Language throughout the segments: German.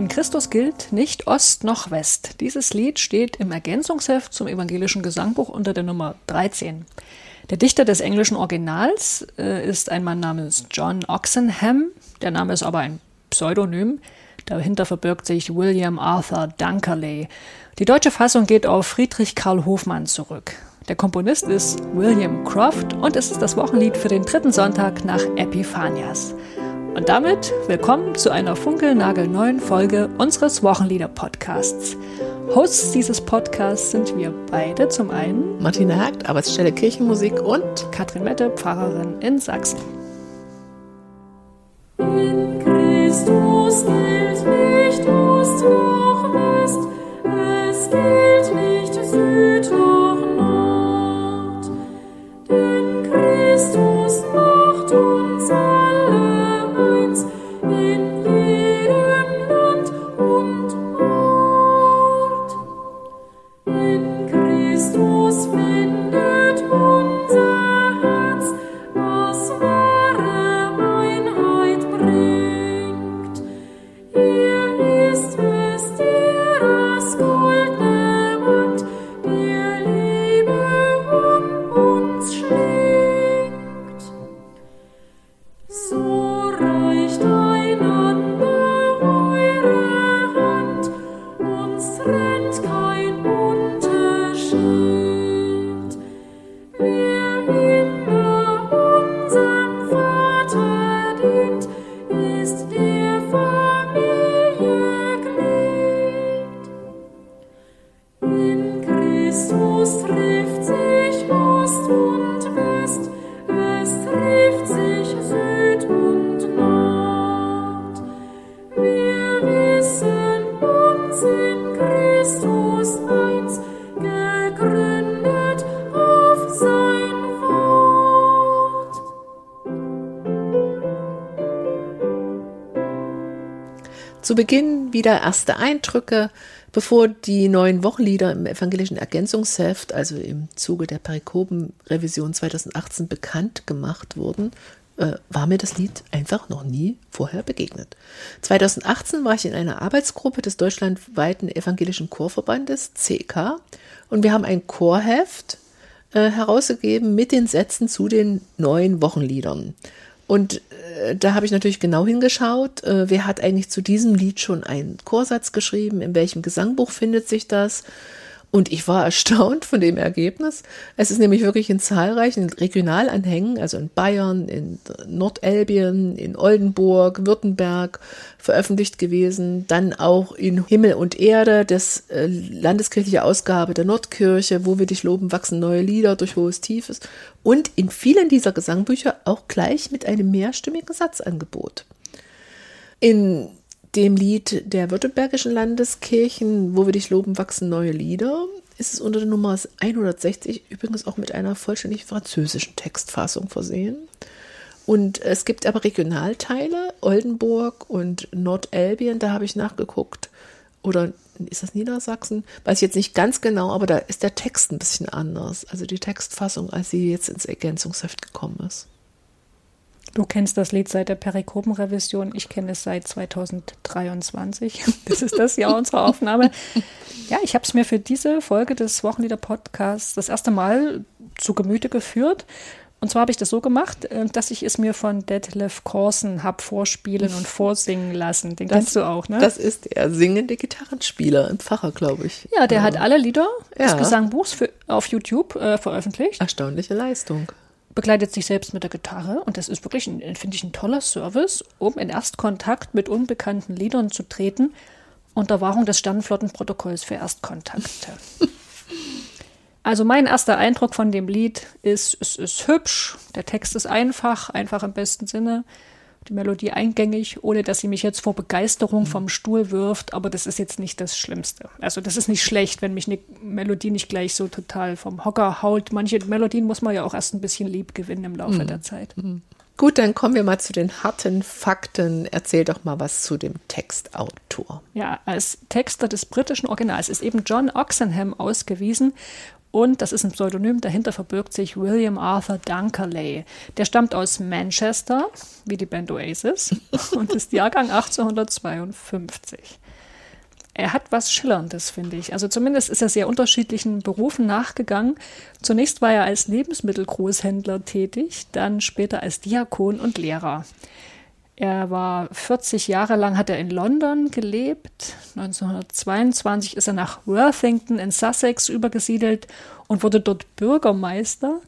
In Christus gilt nicht Ost noch West. Dieses Lied steht im Ergänzungsheft zum evangelischen Gesangbuch unter der Nummer 13. Der Dichter des englischen Originals äh, ist ein Mann namens John Oxenham. Der Name ist aber ein Pseudonym. Dahinter verbirgt sich William Arthur Dunkerley. Die deutsche Fassung geht auf Friedrich Karl Hofmann zurück. Der Komponist ist William Croft und es ist das Wochenlied für den dritten Sonntag nach Epiphanias. Und damit willkommen zu einer funkelnagelneuen Folge unseres Wochenlieder-Podcasts. Hosts dieses Podcasts sind wir beide. Zum einen Martina Hagt, Arbeitsstelle Kirchenmusik und Katrin Mette, Pfarrerin in Sachsen. In Beginn wieder erste Eindrücke, bevor die neuen Wochenlieder im evangelischen Ergänzungsheft, also im Zuge der Perikopen-Revision 2018 bekannt gemacht wurden, äh, war mir das Lied einfach noch nie vorher begegnet. 2018 war ich in einer Arbeitsgruppe des deutschlandweiten evangelischen Chorverbandes CK und wir haben ein Chorheft äh, herausgegeben mit den Sätzen zu den neuen Wochenliedern. Und äh, da habe ich natürlich genau hingeschaut, äh, wer hat eigentlich zu diesem Lied schon einen Chorsatz geschrieben, in welchem Gesangbuch findet sich das. Und ich war erstaunt von dem Ergebnis. Es ist nämlich wirklich in zahlreichen Regionalanhängen, also in Bayern, in Nordelbien, in Oldenburg, Württemberg veröffentlicht gewesen. Dann auch in Himmel und Erde, das äh, landeskirchliche Ausgabe der Nordkirche, wo wir dich loben, wachsen neue Lieder durch hohes Tiefes. Und in vielen dieser Gesangbücher auch gleich mit einem mehrstimmigen Satzangebot. In dem Lied der württembergischen Landeskirchen, wo wir dich loben, wachsen neue Lieder, ist es unter der Nummer 160 übrigens auch mit einer vollständig französischen Textfassung versehen. Und es gibt aber Regionalteile, Oldenburg und Nordelbien, da habe ich nachgeguckt. Oder ist das Niedersachsen? Weiß ich jetzt nicht ganz genau, aber da ist der Text ein bisschen anders. Also die Textfassung, als sie jetzt ins Ergänzungsheft gekommen ist. Du kennst das Lied seit der Perikopen-Revision. Ich kenne es seit 2023. Das ist das Jahr unserer Aufnahme. Ja, ich habe es mir für diese Folge des Wochenlieder-Podcasts das erste Mal zu Gemüte geführt. Und zwar habe ich das so gemacht, äh, dass ich es mir von Detlef Corson habe vorspielen und vorsingen lassen. Den Das- kennst du auch, ne? Das ist der singende Gitarrenspieler, ein Pfarrer, glaube ich. ja, der hat alle Lieder des Ja. Gesangbuchs für, auf YouTube äh, veröffentlicht. Erstaunliche Leistung. Begleitet sich selbst mit der Gitarre und das ist wirklich, ein- finde ich, ein toller Service, um in Erstkontakt mit unbekannten Liedern zu treten, unter Wahrung des Sternenflottenprotokolls für Erstkontakte. Also mein erster Eindruck von dem Lied ist, es ist hübsch, der Text ist einfach, einfach im besten Sinne, die Melodie eingängig, ohne dass sie mich jetzt vor Begeisterung vom Stuhl wirft, aber das ist jetzt nicht das Schlimmste. Also das ist nicht schlecht, wenn mich eine Melodie nicht gleich so total vom Hocker haut. Manche Melodien muss man ja auch erst ein bisschen lieb gewinnen im Laufe der Zeit. Gut, dann kommen wir mal zu den harten Fakten. Erzähl doch mal was zu dem Textautor. Ja, als Texter des britischen Originals ist eben John Oxenham ausgewiesen und das ist ein Pseudonym, dahinter verbirgt sich William Arthur Dunkerley. Der stammt aus Manchester, wie die Band Oasis, und ist Jahrgang 1852. er hat was Schillerndes, finde ich. Also zumindest ist er sehr unterschiedlichen Berufen nachgegangen. Zunächst war er als Lebensmittelgroßhändler tätig, dann später als Diakon und Lehrer. Er war 40 Jahre lang, hat er in London gelebt. 1922 ist er nach Worthington in Sussex übergesiedelt und wurde dort Bürgermeister.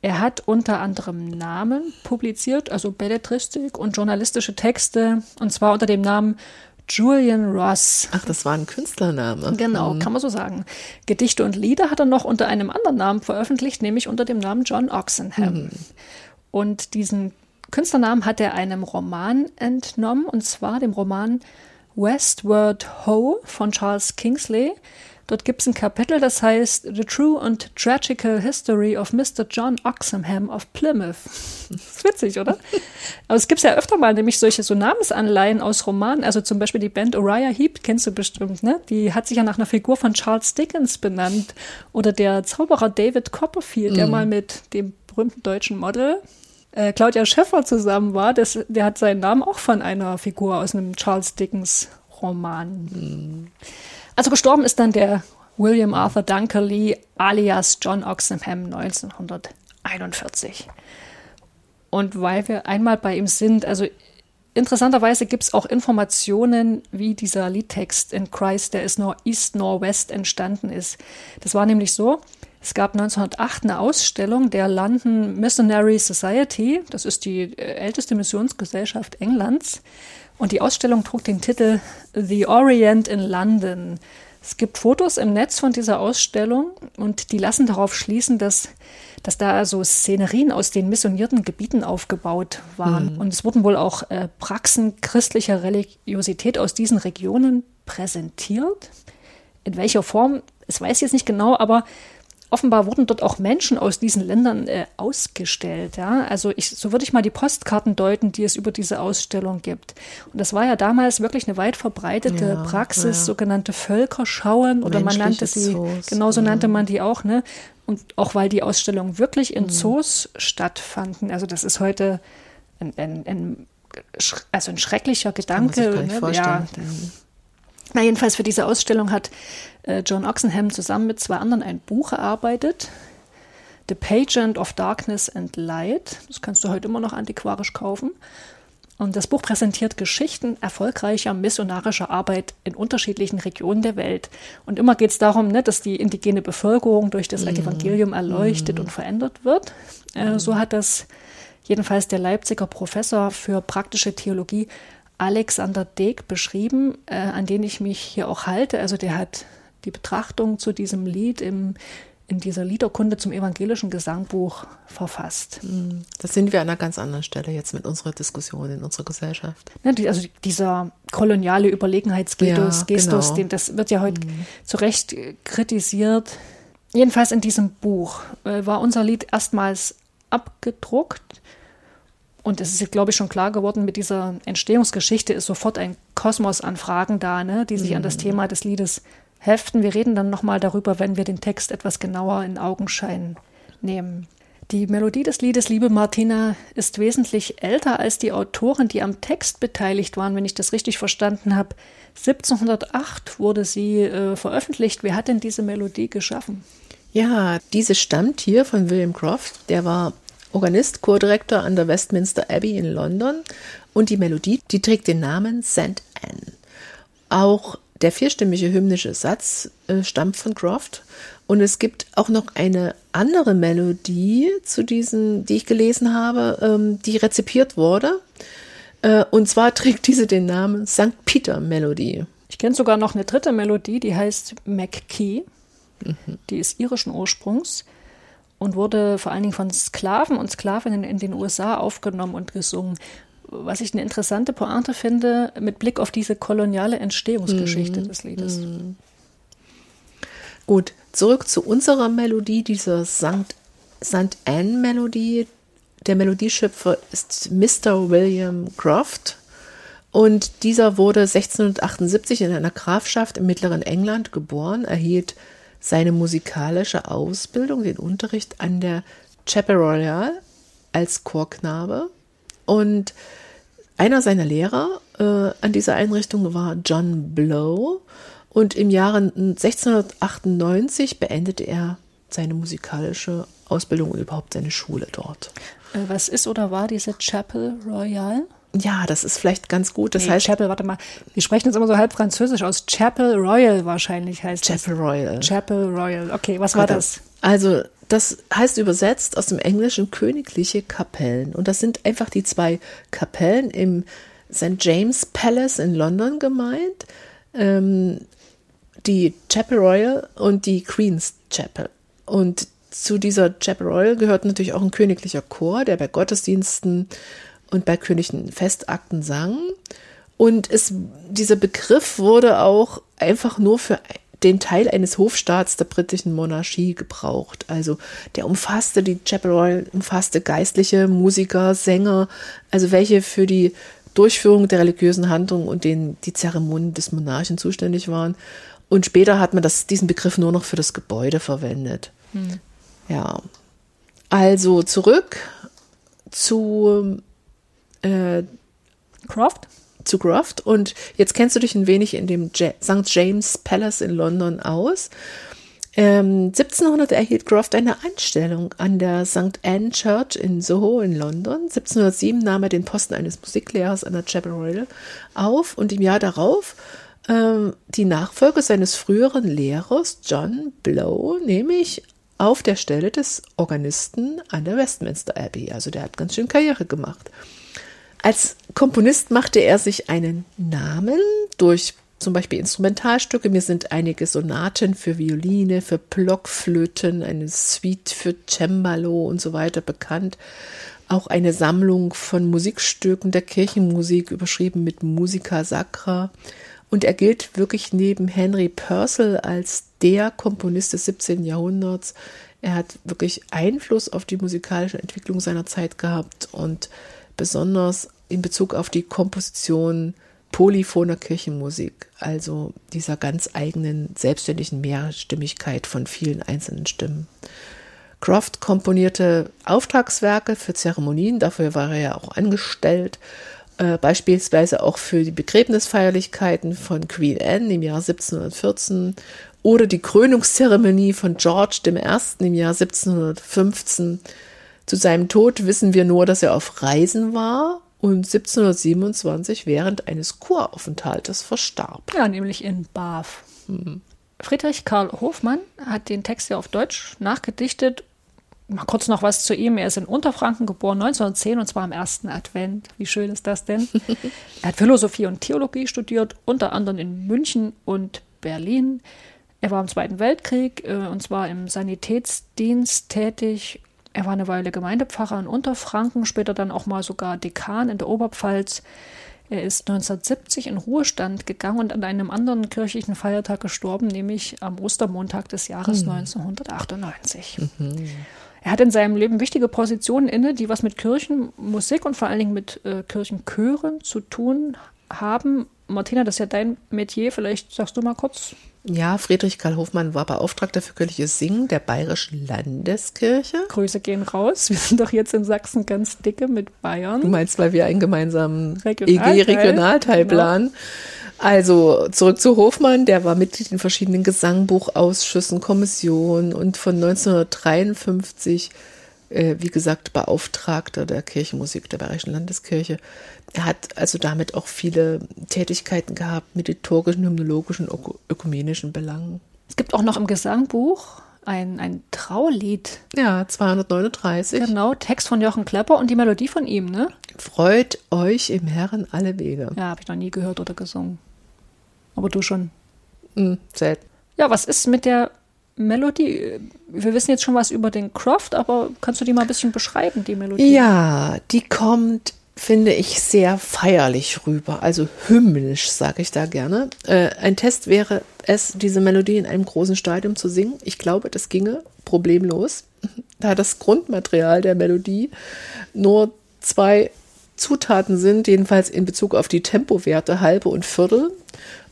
Er hat unter anderem Namen publiziert, also Belletristik und journalistische Texte, und zwar unter dem Namen Julian Ross. Ach, das war ein Künstlername. Genau, kann man so sagen. Gedichte und Lieder hat er noch unter einem anderen Namen veröffentlicht, nämlich unter dem Namen John Oxenham. Und diesen Künstlernamen hat er einem Roman entnommen, und zwar dem Roman Westward Ho von Charles Kingsley. Dort gibt es ein Kapitel, das heißt The True and Tragical History of Mr. John Oxenham of Plymouth. Das ist witzig, oder? Aber es gibt ja öfter mal nämlich solche so Namensanleihen aus Romanen. Also zum Beispiel die Band Uriah Heep, kennst du bestimmt, ne? Die hat sich ja nach einer Figur von Charles Dickens benannt. Oder der Zauberer David Copperfield, der mal mit dem berühmten deutschen Model äh, Claudia Schiffer zusammen war, das, der hat seinen Namen auch von einer Figur aus einem Charles Dickens Roman. Also gestorben ist dann der William Arthur Dunkerley alias John Oxenham 1941. Und weil wir einmal bei ihm sind, also interessanterweise gibt es auch Informationen, wie dieser Liedtext in Christ, der ist nor East nor West entstanden ist. Das war nämlich so, es gab 1908 eine Ausstellung der London Missionary Society, das ist die äh, älteste Missionsgesellschaft Englands, und die Ausstellung trug den Titel The Orient in London. Es gibt Fotos im Netz von dieser Ausstellung und die lassen darauf schließen, dass, dass da so Szenerien aus den missionierten Gebieten aufgebaut waren. Und es wurden wohl auch äh, Praxen christlicher Religiosität aus diesen Regionen präsentiert. In welcher Form, es weiß ich jetzt nicht genau, aber offenbar wurden dort auch Menschen aus diesen Ländern äh, ausgestellt. Ja? Also ich, so würde ich mal die Postkarten deuten, die es über diese Ausstellung gibt. Und das war ja damals wirklich eine weit verbreitete Ja, Praxis, ja. sogenannte Völkerschauen oder man nannte sie, Zoos, genauso ja. nannte man die auch, ne? Und auch weil die Ausstellungen wirklich Mhm. in Zoos stattfanden. Also das ist heute ein, ein, ein, also ein schrecklicher Kann man sich Gedanke. gar nicht ne? vorstellen. Ja, na, jedenfalls für diese Ausstellung hat äh, John Oxenham zusammen mit zwei anderen ein Buch erarbeitet. The Pageant of Darkness and Light. Das kannst du heute immer noch antiquarisch kaufen. Und das Buch präsentiert Geschichten erfolgreicher missionarischer Arbeit in unterschiedlichen Regionen der Welt. Und immer geht es darum, ne, dass die indigene Bevölkerung durch das Evangelium erleuchtet und verändert wird. Äh, so hat das jedenfalls der Leipziger Professor für praktische Theologie Alexander Deeg beschrieben, äh, an den ich mich hier auch halte. Also der hat die Betrachtung zu diesem Lied im, in dieser Liederkunde zum evangelischen Gesangbuch verfasst. Da sind wir an einer ganz anderen Stelle jetzt mit unserer Diskussion in unserer Gesellschaft. Ne, die, also dieser koloniale Überlegenheitsgestus, Ja, Gestus, genau. den, das wird ja heute zu Recht kritisiert. Jedenfalls in diesem Buch äh, war unser Lied erstmals abgedruckt. Und es ist, glaube ich, schon klar geworden, mit dieser Entstehungsgeschichte ist sofort ein Kosmos an Fragen da, ne, die sich an das Thema des Liedes heften. Wir reden dann nochmal darüber, wenn wir den Text etwas genauer in Augenschein nehmen. Die Melodie des Liedes, liebe Martina, ist wesentlich älter als die Autoren, die am Text beteiligt waren, wenn ich das richtig verstanden habe. 1708 wurde sie äh, veröffentlicht. Wer hat denn diese Melodie geschaffen? Ja, diese stammt hier von William Croft. Der war Organist, Chordirektor an der Westminster Abbey in London. Und die Melodie, die trägt den Namen St. Anne. Auch der vierstimmige hymnische Satz äh, stammt von Croft. Und es gibt auch noch eine andere Melodie zu diesen, die ich gelesen habe, ähm, die rezipiert wurde. Äh, und zwar trägt diese den Namen St. Peter Melodie. Ich kenne sogar noch eine dritte Melodie, die heißt McKee. Die ist irischen Ursprungs und wurde vor allen Dingen von Sklaven und Sklavinnen in den USA aufgenommen und gesungen. Was ich eine interessante Pointe finde, mit Blick auf diese koloniale Entstehungsgeschichte des Liedes. Gut, zurück zu unserer Melodie, dieser St. St. Anne Melodie. Der Melodieschöpfer ist Mr. William Croft. Und dieser wurde 1678 in einer Grafschaft im mittleren England geboren, erhielt seine musikalische Ausbildung, den Unterricht an der Chapel Royal als Chorknabe. Und einer seiner Lehrer äh, an dieser Einrichtung war John Blow. Und im Jahre 1698 beendete er seine musikalische Ausbildung und überhaupt seine Schule dort. Äh, was ist oder war diese Chapel Royale? Ja, das ist vielleicht ganz gut. Das Nee, heißt Chapel, warte mal. Wir sprechen jetzt immer so halb französisch aus. Chapel Royal wahrscheinlich heißt Chapel Royal. das. Chapel Royal. Okay, was war das? Also, das heißt übersetzt aus dem Englischen königliche Kapellen. Und das sind einfach die zwei Kapellen im St. James Palace in London gemeint. Ähm, die Chapel Royal und die Queen's Chapel. Und zu dieser Chapel Royal gehört natürlich auch ein königlicher Chor, der bei Gottesdiensten und bei königlichen Festakten sang. Und es, dieser Begriff wurde auch einfach nur für den Teil eines Hofstaats der britischen Monarchie gebraucht. Also der umfasste, die Chapel Royal umfasste geistliche, Musiker, Sänger, also welche für die Durchführung der religiösen Handlungen und den, die Zeremonien des Monarchen zuständig waren. Und später hat man das, diesen Begriff nur noch für das Gebäude verwendet. Ja. Also zurück zu äh, Croft? zu Croft und jetzt kennst du dich ein wenig in dem Ja- St. James Palace in London aus. Ähm, 1700 erhielt Croft eine Einstellung an der St. Anne Church in Soho in London. 1707 nahm er den Posten eines Musiklehrers an der Chapel Royal auf und im Jahr darauf ähm, die Nachfolge seines früheren Lehrers John Blow, nämlich auf der Stelle des Organisten an der Westminster Abbey. Also der hat ganz schön Karriere gemacht. Als Komponist machte er sich einen Namen durch zum Beispiel Instrumentalstücke. Mir sind einige Sonaten für Violine, für Blockflöten, eine Suite für Cembalo und so weiter bekannt. Auch eine Sammlung von Musikstücken der Kirchenmusik, überschrieben mit Musica Sacra. Und er gilt wirklich neben Henry Purcell als der Komponist des 17. Jahrhunderts. Er hat wirklich Einfluss auf die musikalische Entwicklung seiner Zeit gehabt und besonders in Bezug auf die Komposition polyphoner Kirchenmusik, also dieser ganz eigenen selbstständigen Mehrstimmigkeit von vielen einzelnen Stimmen. Croft komponierte Auftragswerke für Zeremonien, dafür war er ja auch angestellt, äh, beispielsweise auch für die Begräbnisfeierlichkeiten von Queen Anne im Jahr 1714 oder die Krönungszeremonie von George I. im Jahr 1715. Zu seinem Tod wissen wir nur, dass er auf Reisen war und 1727 während eines Kuraufenthaltes verstarb. Ja, nämlich in Bath. Friedrich Karl Hofmann hat den Text ja auf Deutsch nachgedichtet. Mal kurz noch was zu ihm. Er ist in Unterfranken geboren, 1910, und zwar am ersten Advent. Wie schön ist das denn? er hat Philosophie und Theologie studiert, unter anderem in München und Berlin. Er war im Zweiten Weltkrieg, äh, und zwar im Sanitätsdienst tätig. Er war eine Weile Gemeindepfarrer in Unterfranken, später dann auch mal sogar Dekan in der Oberpfalz. Er ist 1970 in Ruhestand gegangen und an einem anderen kirchlichen Feiertag gestorben, nämlich am Ostermontag des Jahres 1998. Er hat in seinem Leben wichtige Positionen inne, die was mit Kirchenmusik und vor allen Dingen mit äh, Kirchenchören zu tun haben. Martina, das ist ja dein Metier. Vielleicht sagst du mal kurz. Ja, Friedrich Karl Hofmann war Beauftragter für kirchliches Singen der Bayerischen Landeskirche. Grüße gehen raus. Wir sind doch jetzt in Sachsen ganz dicke mit Bayern. Du meinst, weil wir einen gemeinsamen Regionalteil. EG-Regionalteil planen. Also zurück zu Hofmann, der war Mitglied in verschiedenen Gesangbuchausschüssen, Kommissionen und von 1953, äh, wie gesagt, Beauftragter der Kirchenmusik der Bayerischen Landeskirche. Er hat also damit auch viele Tätigkeiten gehabt mit liturgischen, hymnologischen, öko- ökumenischen Belangen. Es gibt auch noch im Gesangbuch ein, ein Traulied. Ja, 239. Genau, Text von Jochen Klepper und die Melodie von ihm, ne? Freut euch im Herrn alle Wege. Ja, habe ich noch nie gehört oder gesungen. Aber du schon. Hm, selten. Ja, was ist mit der Melodie? Wir wissen jetzt schon was über den Croft, aber kannst du die mal ein bisschen beschreiben, die Melodie? Ja, die kommt, finde ich, sehr feierlich rüber, also hymnisch, sage ich da gerne. Äh, ein Test wäre es, diese Melodie in einem großen Stadium zu singen. Ich glaube, das ginge problemlos, da das Grundmaterial der Melodie nur zwei Zutaten sind, jedenfalls in Bezug auf die Tempowerte halbe und Viertel.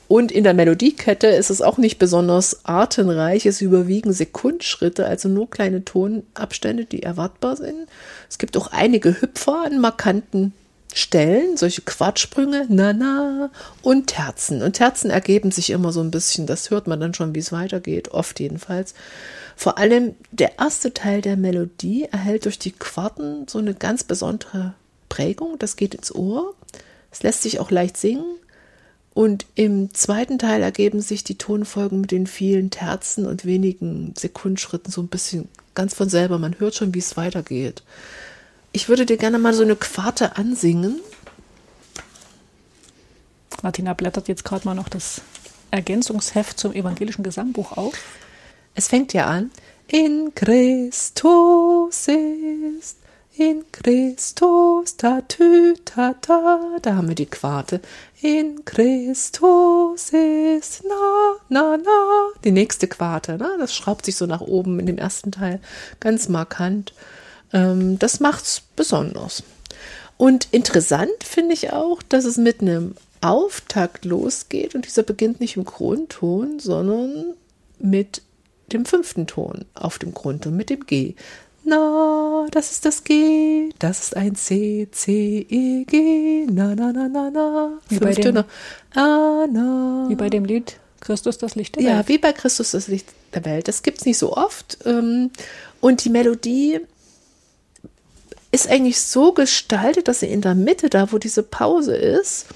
Und in der Melodiekette ist es auch nicht besonders artenreich. Es überwiegen Sekundschritte, also nur kleine Tonabstände, die erwartbar sind. Es gibt auch einige Hüpfer an markanten Stellen, solche Quartsprünge, na na, und Terzen. Und Terzen ergeben sich immer so ein bisschen, das hört man dann schon, wie es weitergeht, oft jedenfalls. Vor allem der erste Teil der Melodie erhält durch die Quarten so eine ganz besondere Prägung, das geht ins Ohr. Es lässt sich auch leicht singen. Und im zweiten Teil ergeben sich die Tonfolgen mit den vielen Terzen und wenigen Sekundenschritten so ein bisschen ganz von selber. Man hört schon, wie es weitergeht. Ich würde dir gerne mal so eine Quarte ansingen. Martina blättert jetzt gerade mal noch das Ergänzungsheft zum evangelischen Gesangbuch auf. Es fängt ja an. In Christus ist, in Christus, ta, tü, ta, ta. Da haben wir die Quarte. In Christus ist, na, na, na. Die nächste Quarte, ne? das schraubt sich so nach oben in dem ersten Teil. Ganz markant. Ähm, das macht's besonders. Und interessant finde ich auch, dass es mit einem Auftakt losgeht und dieser beginnt nicht im Grundton, sondern mit dem fünften Ton auf dem Grundton, mit dem G. Na, das ist das G, das ist ein C, C, E, G, na, na, na, na, na. Wie bei Fünf dem- Töne. Ah, na. Wie bei dem Lied Christus das Licht der Ja, Welt. wie bei Christus das Licht der Welt. Das gibt's nicht so oft. ähm, Und die Melodie ist eigentlich so gestaltet, dass sie in der Mitte, da wo diese Pause ist,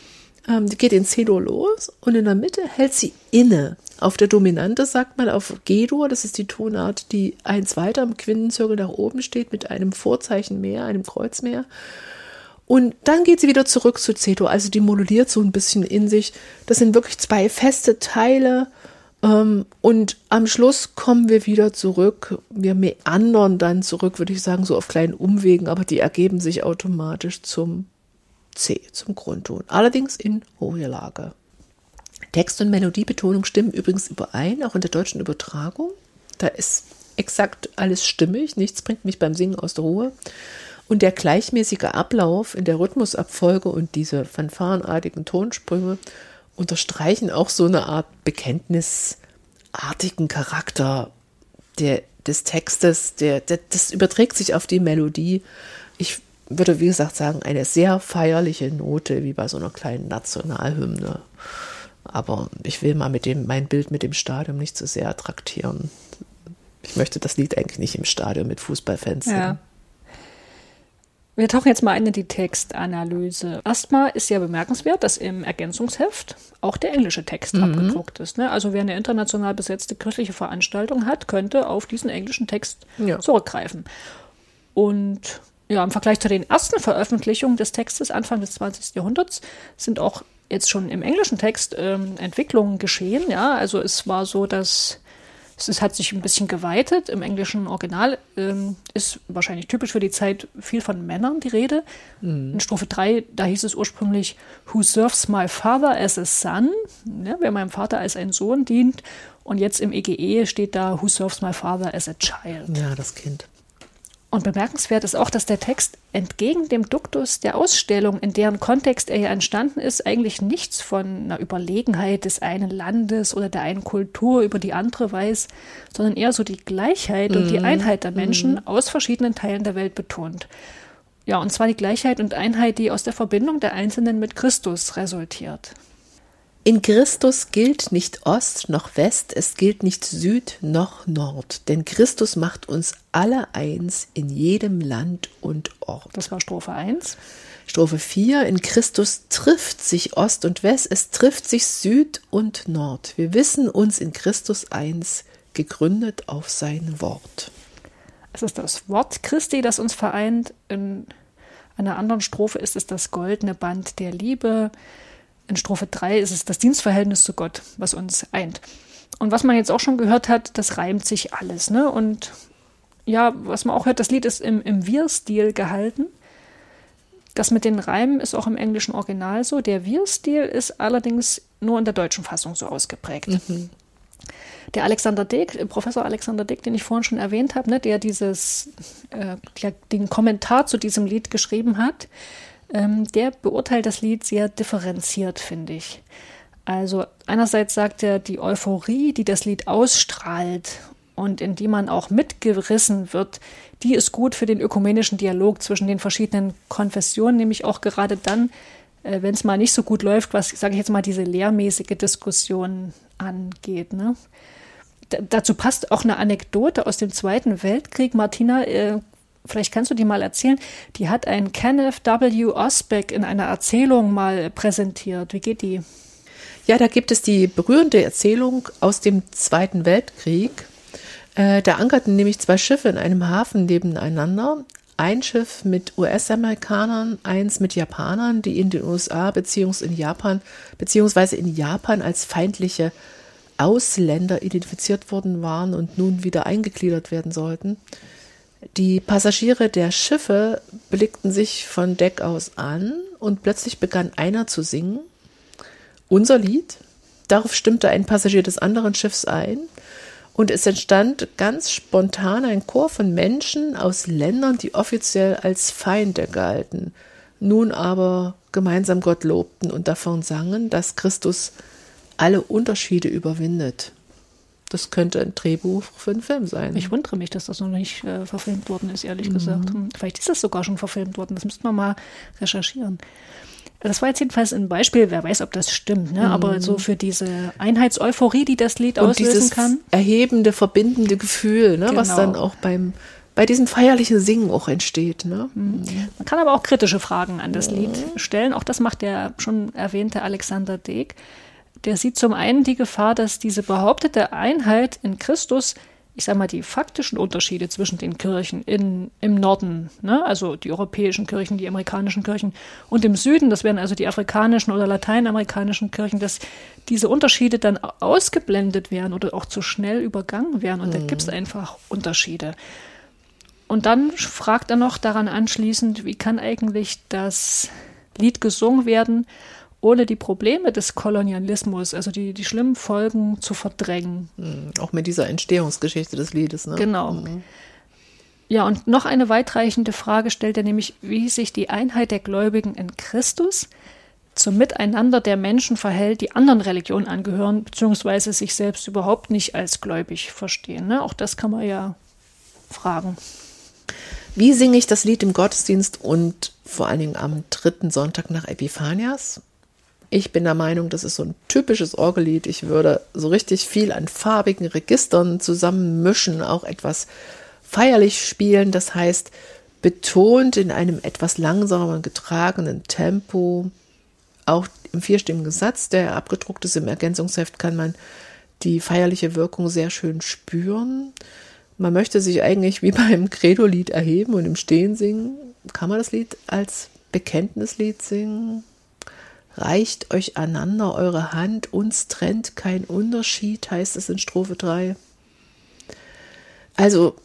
ähm, die geht in C-Dur los und in der Mitte hält sie inne. Auf der Dominante sagt man auf G-Dur, das ist die Tonart, die eins weiter im Quintenzirkel nach oben steht, mit einem Vorzeichen mehr, einem Kreuz mehr. Und dann geht sie wieder zurück zu C-Dur, also die moduliert so ein bisschen in sich. Das sind wirklich zwei feste Teile. Ähm, und am Schluss kommen wir wieder zurück. Wir meandern dann zurück, würde ich sagen, so auf kleinen Umwegen, aber die ergeben sich automatisch zum C, zum Grundton. Allerdings in hoher Lage. Text und Melodiebetonung stimmen übrigens überein, auch in der deutschen Übertragung. Da ist exakt alles stimmig, nichts bringt mich beim Singen aus der Ruhe. Und der gleichmäßige Ablauf in der Rhythmusabfolge und diese fanfarenartigen Tonsprünge unterstreichen auch so eine Art bekenntnisartigen Charakter der, des Textes. Der, der, das überträgt sich auf die Melodie. Ich würde, wie gesagt, sagen, eine sehr feierliche Note, wie bei so einer kleinen Nationalhymne. Aber ich will mal mit dem, mein Bild mit dem Stadion nicht zu sehr traktieren. Ich möchte das Lied eigentlich nicht im Stadion mit Fußballfans singen. Ja. Wir tauchen jetzt mal ein in die Textanalyse. Erstmal ist ja bemerkenswert, dass im Ergänzungsheft auch der englische Text abgedruckt ist. Ne? Also wer eine international besetzte kirchliche Veranstaltung hat, könnte auf diesen englischen Text Ja. zurückgreifen. Und ja, im Vergleich zu den ersten Veröffentlichungen des Textes Anfang des 20. Jahrhunderts sind auch jetzt schon im englischen Text ähm, Entwicklungen geschehen. Ja, also es war so, dass es, es hat sich ein bisschen geweitet. Im englischen Original ähm, ist wahrscheinlich typisch für die Zeit viel von Männern die Rede. In Strophe 3, da hieß es ursprünglich, Who serves my father as a son? Ja, wer meinem Vater als ein Sohn dient. Und jetzt im EGE steht da, Who serves my father as a child? Ja, das Kind. Und bemerkenswert ist auch, dass der Text entgegen dem Duktus der Ausstellung, in deren Kontext er ja entstanden ist, eigentlich nichts von einer Überlegenheit des einen Landes oder der einen Kultur über die andere weiß, sondern eher so die Gleichheit und die Einheit der Menschen aus verschiedenen Teilen der Welt betont. Ja, und zwar die Gleichheit und Einheit, die aus der Verbindung der Einzelnen mit Christus resultiert. In Christus gilt nicht Ost noch West, es gilt nicht Süd noch Nord, denn Christus macht uns alle eins in jedem Land und Ort. Das war Strophe 1. Strophe 4, in Christus trifft sich Ost und West, es trifft sich Süd und Nord. Wir wissen uns in Christus eins, gegründet auf sein Wort. Es ist das Wort Christi, das uns vereint. In einer anderen Strophe ist es das goldene Band der Liebe. In Strophe 3 ist es das Dienstverhältnis zu Gott, was uns eint. Und was man jetzt auch schon gehört hat, das reimt sich alles. Ne? Und ja, was man auch hört, das Lied ist im, im Wir-Stil gehalten. Das mit den Reimen ist auch im englischen Original so. Der Wir-Stil ist allerdings nur in der deutschen Fassung so ausgeprägt. Der Alexander Dick, äh, Professor Alexander Dick, den ich vorhin schon erwähnt habe, ne, der dieses, äh, der den Kommentar zu diesem Lied geschrieben hat, ähm, der beurteilt das Lied sehr differenziert, finde ich. Also einerseits sagt er, die Euphorie, die das Lied ausstrahlt und in die man auch mitgerissen wird, die ist gut für den ökumenischen Dialog zwischen den verschiedenen Konfessionen, nämlich auch gerade dann, äh, wenn es mal nicht so gut läuft, was, sage ich jetzt mal, diese lehrmäßige Diskussion angeht. Ne? Dazu passt auch eine Anekdote aus dem Zweiten Weltkrieg. Martina, äh, vielleicht kannst du die mal erzählen. Die hat ein Kenneth W. Osbeck in einer Erzählung mal präsentiert. Wie geht die? Ja, da gibt es die berührende Erzählung aus dem Zweiten Weltkrieg. Äh, da ankerten nämlich zwei Schiffe in einem Hafen nebeneinander. Ein Schiff mit US-Amerikanern, eins mit Japanern, die in den USA beziehungsweise in Japan beziehungsweise in Japan als feindliche Ausländer identifiziert worden waren und nun wieder eingegliedert werden sollten. Die Passagiere der Schiffe blickten sich von Deck aus an und plötzlich begann einer zu singen unser Lied. Darauf stimmte ein Passagier des anderen Schiffs ein. Und es entstand ganz spontan ein Chor von Menschen aus Ländern, die offiziell als Feinde galten, nun aber gemeinsam Gott lobten und davon sangen, dass Christus alle Unterschiede überwindet. Das könnte ein Drehbuch für einen Film sein. Ich wundere mich, dass das noch nicht äh, verfilmt worden ist, ehrlich mhm. gesagt. Hm, vielleicht ist das sogar schon verfilmt worden. Das müsste man mal recherchieren. Das war jetzt jedenfalls ein Beispiel, wer weiß, ob das stimmt, ne? aber so für diese Einheitseuphorie, die das Lied Und auslösen dieses kann. erhebende, verbindende Gefühl, ne? was Genau. dann auch beim, bei diesem feierlichen Singen auch entsteht. Ne? Man kann aber auch kritische Fragen an das Lied stellen. Auch das macht der schon erwähnte Alexander Deeg. Der sieht zum einen die Gefahr, dass diese behauptete Einheit in Christus, ich sag mal, die faktischen Unterschiede zwischen den Kirchen in, im Norden, ne, also die europäischen Kirchen, die amerikanischen Kirchen und im Süden, das wären also die afrikanischen oder lateinamerikanischen Kirchen, dass diese Unterschiede dann ausgeblendet werden oder auch zu schnell übergangen werden. Und da gibt es einfach Unterschiede. Und dann fragt er noch daran anschließend, wie kann eigentlich das Lied gesungen werden, ohne die Probleme des Kolonialismus, also die, die schlimmen Folgen zu verdrängen. Auch mit dieser Entstehungsgeschichte des Liedes. Ne? Genau. Ja, und noch eine weitreichende Frage stellt er nämlich, wie sich die Einheit der Gläubigen in Christus zum Miteinander der Menschen verhält, die anderen Religionen angehören, beziehungsweise sich selbst überhaupt nicht als gläubig verstehen. Ne? Auch das kann man ja fragen. Wie singe ich das Lied im Gottesdienst und vor allen Dingen am dritten Sonntag nach Epiphanias? Ich bin der Meinung, das ist so ein typisches Orgellied. Ich würde so richtig viel an farbigen Registern zusammenmischen, auch etwas feierlich spielen. Das heißt, betont in einem etwas langsamen, getragenen Tempo. Auch im vierstimmigen Satz, der abgedruckt ist im Ergänzungsheft, kann man die feierliche Wirkung sehr schön spüren. Man möchte sich eigentlich wie beim Credo-Lied erheben und im Stehen singen. Kann man das Lied als Bekenntnislied singen? Reicht euch einander eure Hand, uns trennt kein Unterschied, heißt es in Strophe 3. Also,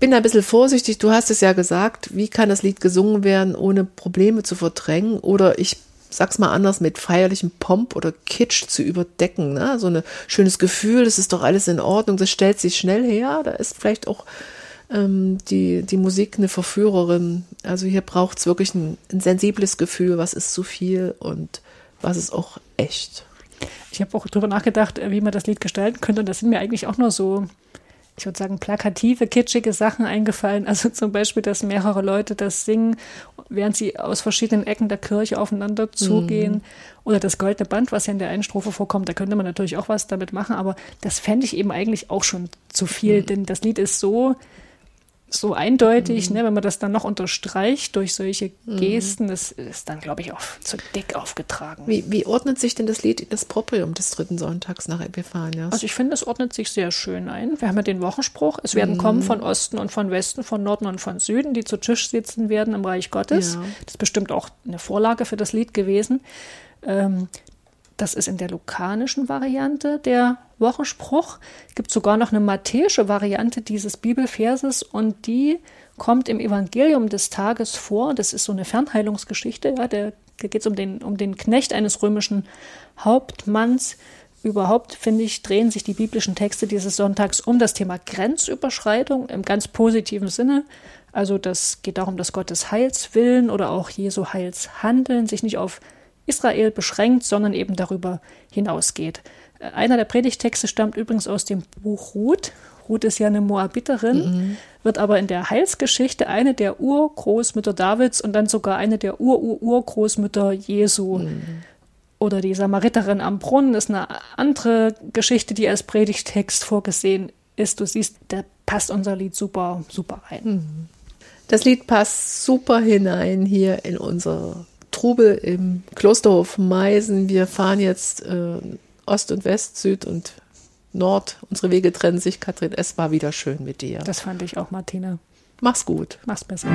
bin ein bisschen vorsichtig. Du hast es ja gesagt, wie kann das Lied gesungen werden, ohne Probleme zu verdrängen? Oder ich sag's mal anders, mit feierlichem Pomp oder Kitsch zu überdecken. Ne? So ein schönes Gefühl, das ist doch alles in Ordnung, das stellt sich schnell her. Da ist vielleicht auch ähm, die, die Musik eine Verführerin. Also hier braucht's wirklich ein, ein sensibles Gefühl, was ist zu viel und was ist auch echt. Ich habe auch darüber nachgedacht, äh, wie man das Lied gestalten könnte. Und das sind mir eigentlich auch nur so, ich würde sagen, plakative, kitschige Sachen eingefallen. Also zum Beispiel, dass mehrere Leute das singen, während sie aus verschiedenen Ecken der Kirche aufeinander zugehen. Oder das goldene Band, was ja in der einen Strophe vorkommt. Da könnte man natürlich auch was damit machen. Aber das fände ich eben eigentlich auch schon zu viel. Denn das Lied ist so so eindeutig, ne, wenn man das dann noch unterstreicht durch solche Gesten, das ist dann, glaube ich, auch zu dick aufgetragen. Wie, wie ordnet sich denn das Lied in das Proprium des dritten Sonntags nach Epiphanias? Also ich finde, es ordnet sich sehr schön ein. Wir haben ja den Wochenspruch. Es werden kommen von Osten und von Westen, von Norden und von Süden, die zu Tisch sitzen werden im Reich Gottes. Ja. Das ist bestimmt auch eine Vorlage für das Lied gewesen. Ähm, das ist in der lukanischen Variante der Wochenspruch. Gibt sogar noch eine matthäische Variante dieses Bibelverses und die kommt im Evangelium des Tages vor. Das ist so eine Fernheilungsgeschichte. Ja, da geht es um den, um den Knecht eines römischen Hauptmanns. Überhaupt, finde ich, drehen sich die biblischen Texte dieses Sonntags um das Thema Grenzüberschreitung im ganz positiven Sinne. Also das geht darum, dass Gottes Heilswillen oder auch Jesu Heilshandeln sich nicht auf Israel beschränkt, sondern eben darüber hinausgeht. Äh, Einer der Predigtexte stammt übrigens aus dem Buch Ruth. Ruth ist ja eine Moabiterin, wird aber in der Heilsgeschichte eine der Urgroßmütter Davids und dann sogar eine der Ur-Ur-Urgroßmütter Jesu. Oder die Samariterin am Brunnen ist eine andere Geschichte, die als Predigtext vorgesehen ist. Du siehst, da passt unser Lied super, super rein. Das Lied passt super hinein hier in unsere Trubel im Klosterhof Meisen. Wir fahren jetzt äh, Ost und West, Süd und Nord. Unsere Wege trennen sich. Katrin, es war wieder schön mit dir. Das fand ich auch, Martina. Mach's gut. Mach's besser.